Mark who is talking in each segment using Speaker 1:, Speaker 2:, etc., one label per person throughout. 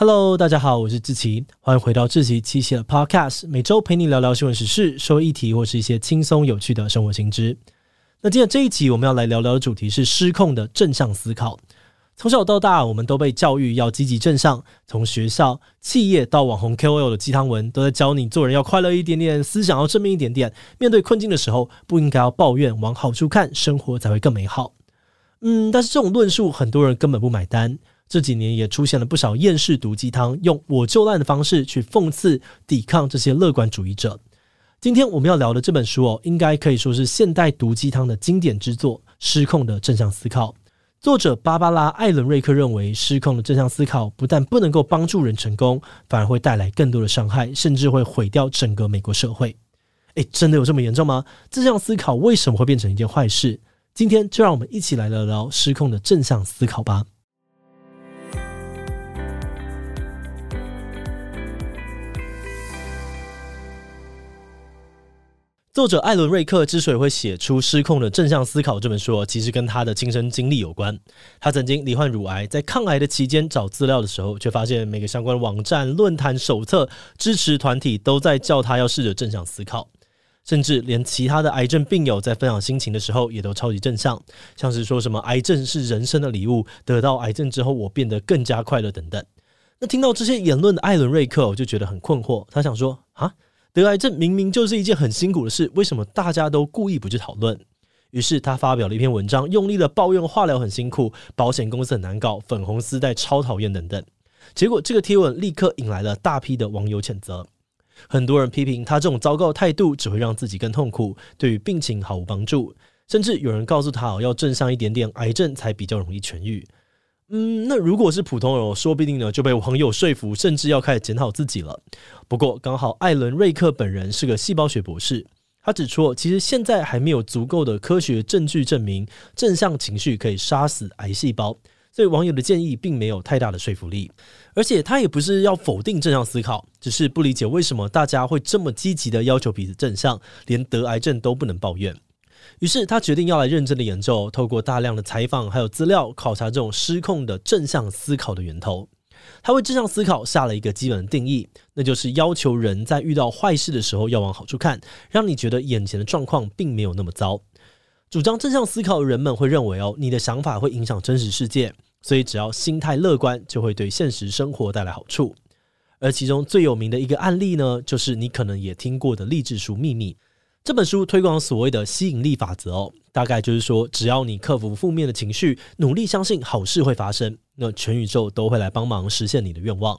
Speaker 1: Hello，大家好，我是志奇，欢迎回到志奇七七的 Podcast，每周陪你聊聊新闻时事、社会议题或是一些轻松有趣的生活新知。那今天这一集我们要来聊聊的主题是失控的正向思考。从小到大，我们都被教育要积极正向，从学校、企业到网红 KOL 的鸡汤文，都在教你做人要快乐一点点，思想要正面一点点。面对困境的时候，不应该要抱怨，往好处看，生活才会更美好。嗯，但是这种论述很多人根本不买单。这几年也出现了不少厌世毒鸡汤，用我就烂的方式去讽刺、抵抗这些乐观主义者。今天我们要聊的这本书哦，应该可以说是现代毒鸡汤的经典之作《失控的正向思考》。作者芭芭拉·艾伦瑞克认为，失控的正向思考不但不能够帮助人成功，反而会带来更多的伤害，甚至会毁掉整个美国社会。诶，真的有这么严重吗？正向思考为什么会变成一件坏事？今天就让我们一起来聊聊失控的正向思考吧。作者艾伦·瑞克之所以会写出《失控的正向思考》这本书，其实跟他的亲身经历有关。他曾经罹患乳癌，在抗癌的期间找资料的时候，却发现每个相关网站、论坛、手册、支持团体都在叫他要试着正向思考，甚至连其他的癌症病友在分享心情的时候，也都超级正向，像是说什么“癌症是人生的礼物”，得到癌症之后我变得更加快乐等等。那听到这些言论的艾伦·瑞克，我就觉得很困惑。他想说啊。得癌症明明就是一件很辛苦的事，为什么大家都故意不去讨论？于是他发表了一篇文章，用力的抱怨化疗很辛苦，保险公司很难搞，粉红丝带超讨厌等等。结果这个贴文立刻引来了大批的网友谴责，很多人批评他这种糟糕的态度只会让自己更痛苦，对于病情毫无帮助，甚至有人告诉他，要正向一点点，癌症才比较容易痊愈。嗯，那如果是普通人，说不定呢就被网友说服，甚至要开始检讨自己了。不过刚好艾伦·瑞克本人是个细胞学博士，他指出，其实现在还没有足够的科学证据证明正向情绪可以杀死癌细胞，所以网友的建议并没有太大的说服力。而且他也不是要否定正向思考，只是不理解为什么大家会这么积极的要求彼此正向，连得癌症都不能抱怨。于是他决定要来认真的研究，透过大量的采访还有资料考察这种失控的正向思考的源头。他为正向思考下了一个基本的定义，那就是要求人在遇到坏事的时候要往好处看，让你觉得眼前的状况并没有那么糟。主张正向思考的人们会认为哦，你的想法会影响真实世界，所以只要心态乐观，就会对现实生活带来好处。而其中最有名的一个案例呢，就是你可能也听过的励志书《秘密》。这本书推广所谓的吸引力法则哦，大概就是说，只要你克服负面的情绪，努力相信好事会发生，那全宇宙都会来帮忙实现你的愿望。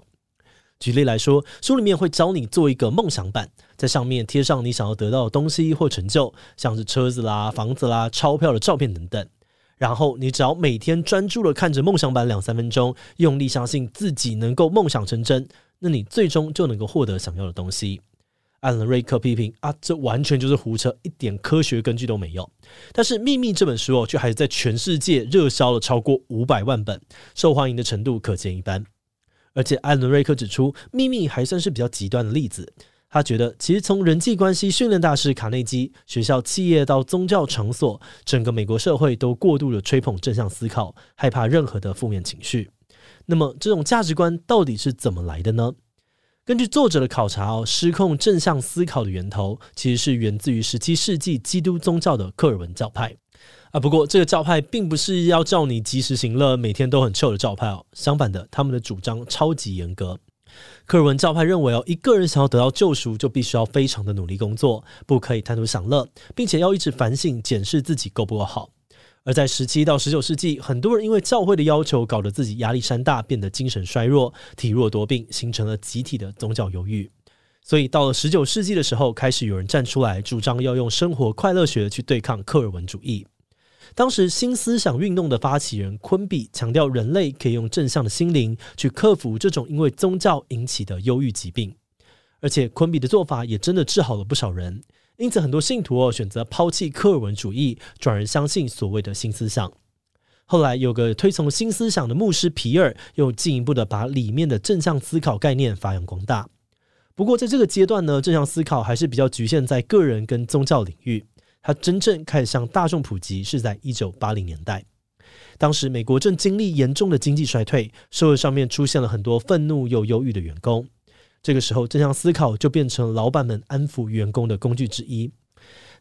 Speaker 1: 举例来说，书里面会教你做一个梦想板，在上面贴上你想要得到的东西或成就，像是车子啦、房子啦、钞票的照片等等。然后你只要每天专注的看着梦想板两三分钟，用力相信自己能够梦想成真，那你最终就能够获得想要的东西。艾伦·瑞克批评啊，这完全就是胡扯，一点科学根据都没有。但是《秘密》这本书哦，却还是在全世界热销了超过五百万本，受欢迎的程度可见一斑。而且艾伦·瑞克指出，《秘密》还算是比较极端的例子。他觉得，其实从人际关系训练大师卡内基、学校、企业到宗教场所，整个美国社会都过度的吹捧正向思考，害怕任何的负面情绪。那么，这种价值观到底是怎么来的呢？根据作者的考察哦，失控正向思考的源头其实是源自于十七世纪基督宗教的科尔文教派啊。不过，这个教派并不是要叫你及时行乐、每天都很 chill 的教派哦。相反的，他们的主张超级严格。科尔文教派认为哦，一个人想要得到救赎，就必须要非常的努力工作，不可以贪图享乐，并且要一直反省检视自己够不够好。而在十七到十九世纪，很多人因为教会的要求，搞得自己压力山大，变得精神衰弱、体弱多病，形成了集体的宗教忧郁。所以到了十九世纪的时候，开始有人站出来，主张要用生活快乐学去对抗科尔文主义。当时新思想运动的发起人昆比强调，人类可以用正向的心灵去克服这种因为宗教引起的忧郁疾病，而且昆比的做法也真的治好了不少人。因此，很多信徒哦选择抛弃科尔文主义，转而相信所谓的新思想。后来，有个推崇新思想的牧师皮尔，又进一步的把里面的正向思考概念发扬光大。不过，在这个阶段呢，正向思考还是比较局限在个人跟宗教领域。它真正开始向大众普及是在一九八零年代。当时美国正经历严重的经济衰退，社会上面出现了很多愤怒又忧郁的员工。这个时候，正向思考就变成老板们安抚员工的工具之一。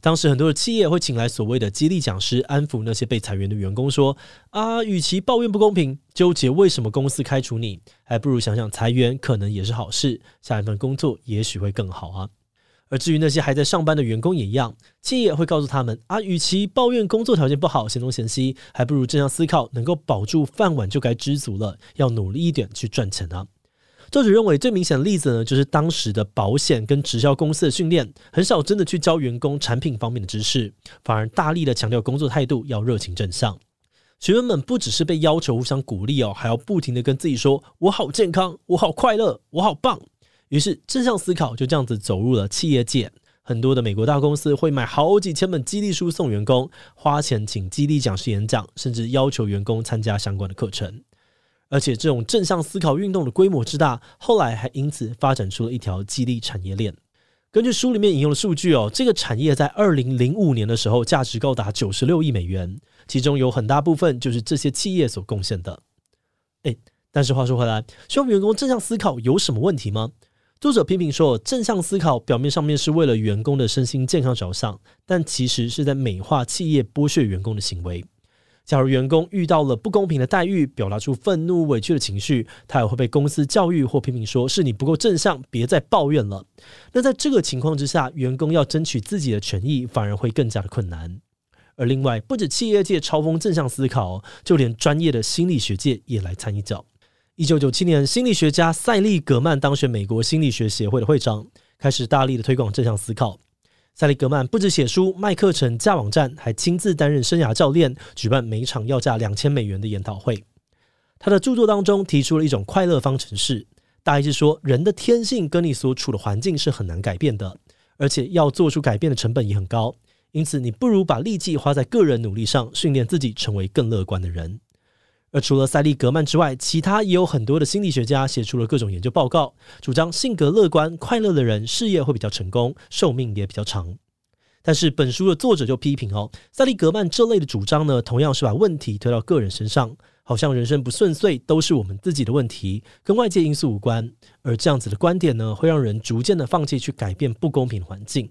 Speaker 1: 当时很多的企业会请来所谓的激励讲师，安抚那些被裁员的员工，说：“啊，与其抱怨不公平，纠结为什么公司开除你，还不如想想裁员可能也是好事，下一份工作也许会更好啊。”而至于那些还在上班的员工也一样，企业会告诉他们：“啊，与其抱怨工作条件不好，嫌东嫌西，还不如正向思考，能够保住饭碗就该知足了，要努力一点去赚钱啊。”作者认为最明显的例子呢，就是当时的保险跟直销公司的训练，很少真的去教员工产品方面的知识，反而大力的强调工作态度要热情正向。学员们不只是被要求互相鼓励哦，还要不停的跟自己说：“我好健康，我好快乐，我好棒。”于是正向思考就这样子走入了企业界。很多的美国大公司会买好几千本激励书送员工，花钱请激励讲师演讲，甚至要求员工参加相关的课程。而且这种正向思考运动的规模之大，后来还因此发展出了一条激励产业链。根据书里面引用的数据哦，这个产业在二零零五年的时候价值高达九十六亿美元，其中有很大部分就是这些企业所贡献的。诶，但是话说回来，希望员工正向思考有什么问题吗？作者批评说，正向思考表面上面是为了员工的身心健康着想，但其实是在美化企业剥削员工的行为。假如员工遇到了不公平的待遇，表达出愤怒、委屈的情绪，他也会被公司教育或批评说是你不够正向，别再抱怨了。那在这个情况之下，员工要争取自己的权益，反而会更加的困难。而另外，不止企业界嘲讽正向思考，就连专业的心理学界也来掺一脚。一九九七年，心理学家塞利格曼当选美国心理学协会的会长，开始大力的推广正向思考。塞利格曼不止写书、卖课程、架网站，还亲自担任生涯教练，举办每场要价两千美元的研讨会。他的著作当中提出了一种快乐方程式，大意是说，人的天性跟你所处的环境是很难改变的，而且要做出改变的成本也很高，因此你不如把力气花在个人努力上，训练自己成为更乐观的人。而除了塞利格曼之外，其他也有很多的心理学家写出了各种研究报告，主张性格乐观、快乐的人事业会比较成功，寿命也比较长。但是本书的作者就批评哦，塞利格曼这类的主张呢，同样是把问题推到个人身上，好像人生不顺遂都是我们自己的问题，跟外界因素无关。而这样子的观点呢，会让人逐渐的放弃去改变不公平的环境。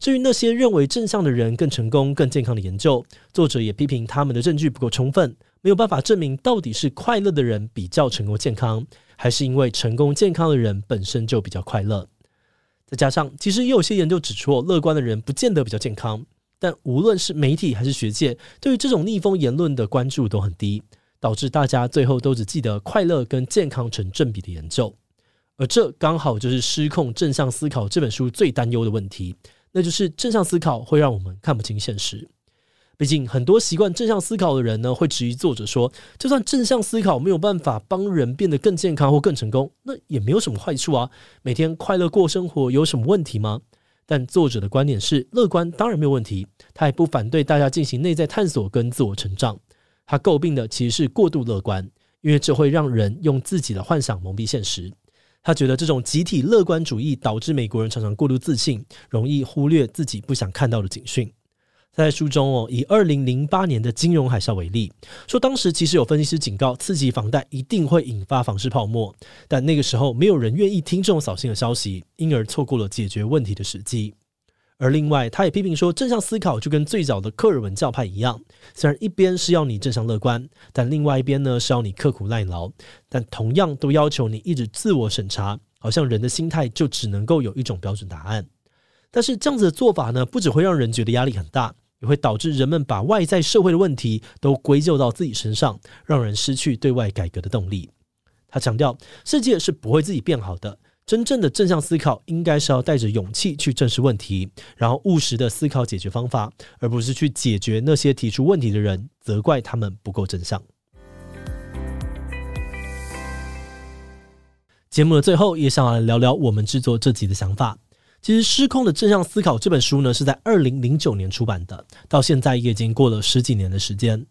Speaker 1: 至于那些认为正向的人更成功、更健康的研究，作者也批评他们的证据不够充分。没有办法证明到底是快乐的人比较成功健康，还是因为成功健康的人本身就比较快乐。再加上，其实也有些研究指出，乐观的人不见得比较健康。但无论是媒体还是学界，对于这种逆风言论的关注都很低，导致大家最后都只记得快乐跟健康成正比的研究。而这刚好就是《失控正向思考》这本书最担忧的问题，那就是正向思考会让我们看不清现实。毕竟，很多习惯正向思考的人呢，会质疑作者说，就算正向思考没有办法帮人变得更健康或更成功，那也没有什么坏处啊。每天快乐过生活有什么问题吗？但作者的观点是，乐观当然没有问题，他也不反对大家进行内在探索跟自我成长。他诟病的其实是过度乐观，因为这会让人用自己的幻想蒙蔽现实。他觉得这种集体乐观主义导致美国人常常过度自信，容易忽略自己不想看到的警讯。在书中哦，以二零零八年的金融海啸为例，说当时其实有分析师警告，刺激房贷一定会引发房市泡沫，但那个时候没有人愿意听这种扫兴的消息，因而错过了解决问题的时机。而另外，他也批评说，正向思考就跟最早的科尔文教派一样，虽然一边是要你正向乐观，但另外一边呢是要你刻苦耐劳，但同样都要求你一直自我审查，好像人的心态就只能够有一种标准答案。但是这样子的做法呢，不只会让人觉得压力很大。也会导致人们把外在社会的问题都归咎到自己身上，让人失去对外改革的动力。他强调，世界是不会自己变好的。真正的正向思考，应该是要带着勇气去正视问题，然后务实的思考解决方法，而不是去解决那些提出问题的人，责怪他们不够正向。节目的最后，也想来聊聊我们制作这集的想法。其实《失控的正向思考》这本书呢，是在二零零九年出版的，到现在也已经过了十几年的时间。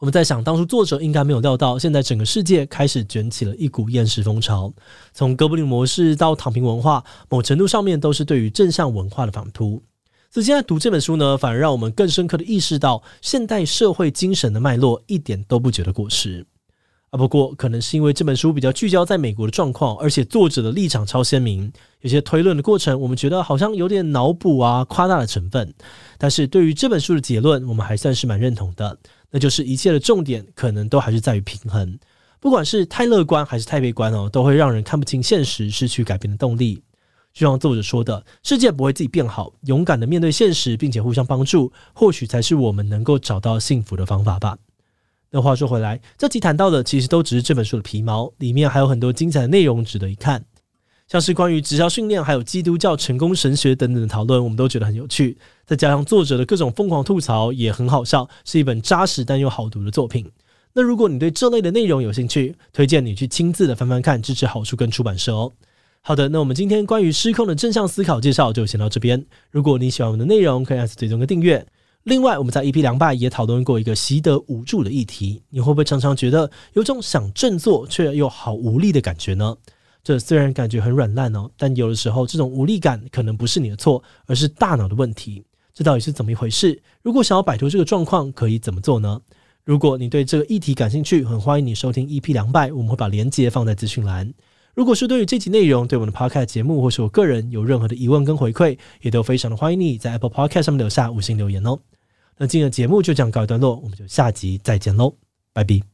Speaker 1: 我们在想，当初作者应该没有料到，现在整个世界开始卷起了一股厌世风潮，从哥布林模式到躺平文化，某程度上面都是对于正向文化的反扑。所以现在读这本书呢，反而让我们更深刻的意识到，现代社会精神的脉络一点都不觉得过时。啊，不过可能是因为这本书比较聚焦在美国的状况，而且作者的立场超鲜明，有些推论的过程，我们觉得好像有点脑补啊、夸大的成分。但是对于这本书的结论，我们还算是蛮认同的，那就是一切的重点可能都还是在于平衡。不管是太乐观还是太悲观哦，都会让人看不清现实，失去改变的动力。就像作者说的，世界不会自己变好，勇敢的面对现实，并且互相帮助，或许才是我们能够找到幸福的方法吧。那话说回来，这集谈到的其实都只是这本书的皮毛，里面还有很多精彩的内容值得一看，像是关于直销训练，还有基督教成功神学等等的讨论，我们都觉得很有趣。再加上作者的各种疯狂吐槽，也很好笑，是一本扎实但又好读的作品。那如果你对这类的内容有兴趣，推荐你去亲自的翻翻看，支持好书跟出版社哦。好的，那我们今天关于失控的正向思考介绍就先到这边。如果你喜欢我们的内容，可以按下追踪跟订阅。另外，我们在 EP 两百也讨论过一个习得无助的议题。你会不会常常觉得有种想振作却又好无力的感觉呢？这虽然感觉很软烂哦，但有的时候这种无力感可能不是你的错，而是大脑的问题。这到底是怎么一回事？如果想要摆脱这个状况，可以怎么做呢？如果你对这个议题感兴趣，很欢迎你收听 EP 两百，我们会把链接放在资讯栏。如果是对于这集内容，对我们的 Podcast 节目或是我个人有任何的疑问跟回馈，也都非常的欢迎你在 Apple Podcast 上面留下五星留言哦。那今天的节目就这样告一段落，我们就下集再见喽，拜拜。